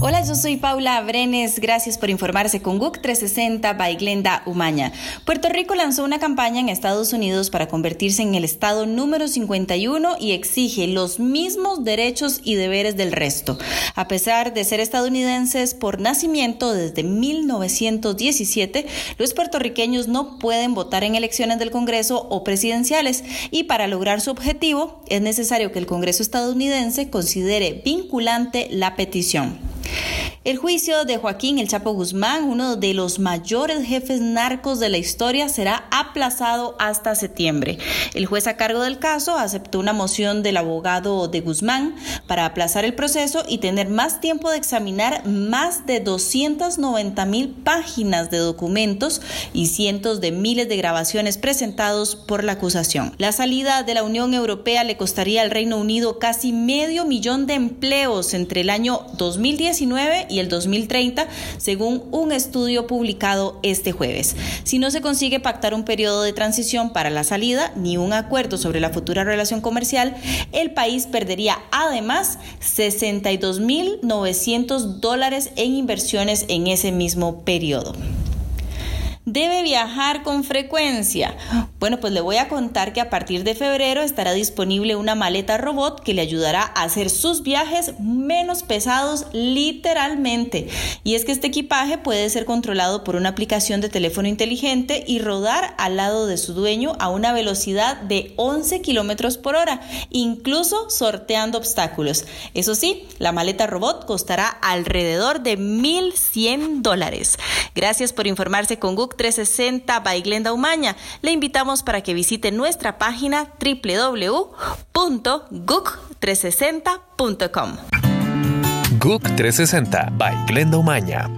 Hola, yo soy Paula Brenes. Gracias por informarse con GUC 360 by Glenda Umaña. Puerto Rico lanzó una campaña en Estados Unidos para convertirse en el estado número 51 y exige los mismos derechos y deberes del resto. A pesar de ser estadounidenses por nacimiento desde 1917, los puertorriqueños no pueden votar en elecciones del Congreso o presidenciales y para lograr su objetivo es necesario que el Congreso estadounidense considere vinculante la petición. El juicio de Joaquín El Chapo Guzmán, uno de los mayores jefes narcos de la historia, será aplazado hasta septiembre. El juez a cargo del caso aceptó una moción del abogado de Guzmán para aplazar el proceso y tener más tiempo de examinar más de 290 mil páginas de documentos y cientos de miles de grabaciones presentados por la acusación. La salida de la Unión Europea le costaría al Reino Unido casi medio millón de empleos entre el año 2019 y el 2030, según un estudio publicado este jueves. Si no se consigue pactar un periodo de transición para la salida ni un acuerdo sobre la futura relación comercial, el país perdería además 62.900 dólares en inversiones en ese mismo periodo. Debe viajar con frecuencia. Bueno, pues le voy a contar que a partir de febrero estará disponible una maleta robot que le ayudará a hacer sus viajes menos pesados literalmente. Y es que este equipaje puede ser controlado por una aplicación de teléfono inteligente y rodar al lado de su dueño a una velocidad de 11 kilómetros por hora, incluso sorteando obstáculos. Eso sí, la maleta robot costará alrededor de 1.100 dólares. Gracias por informarse con Google 360 by Glenda Umaña. Le para que visite nuestra página www.gook360.com. GUC 360 by Glenda Umaña.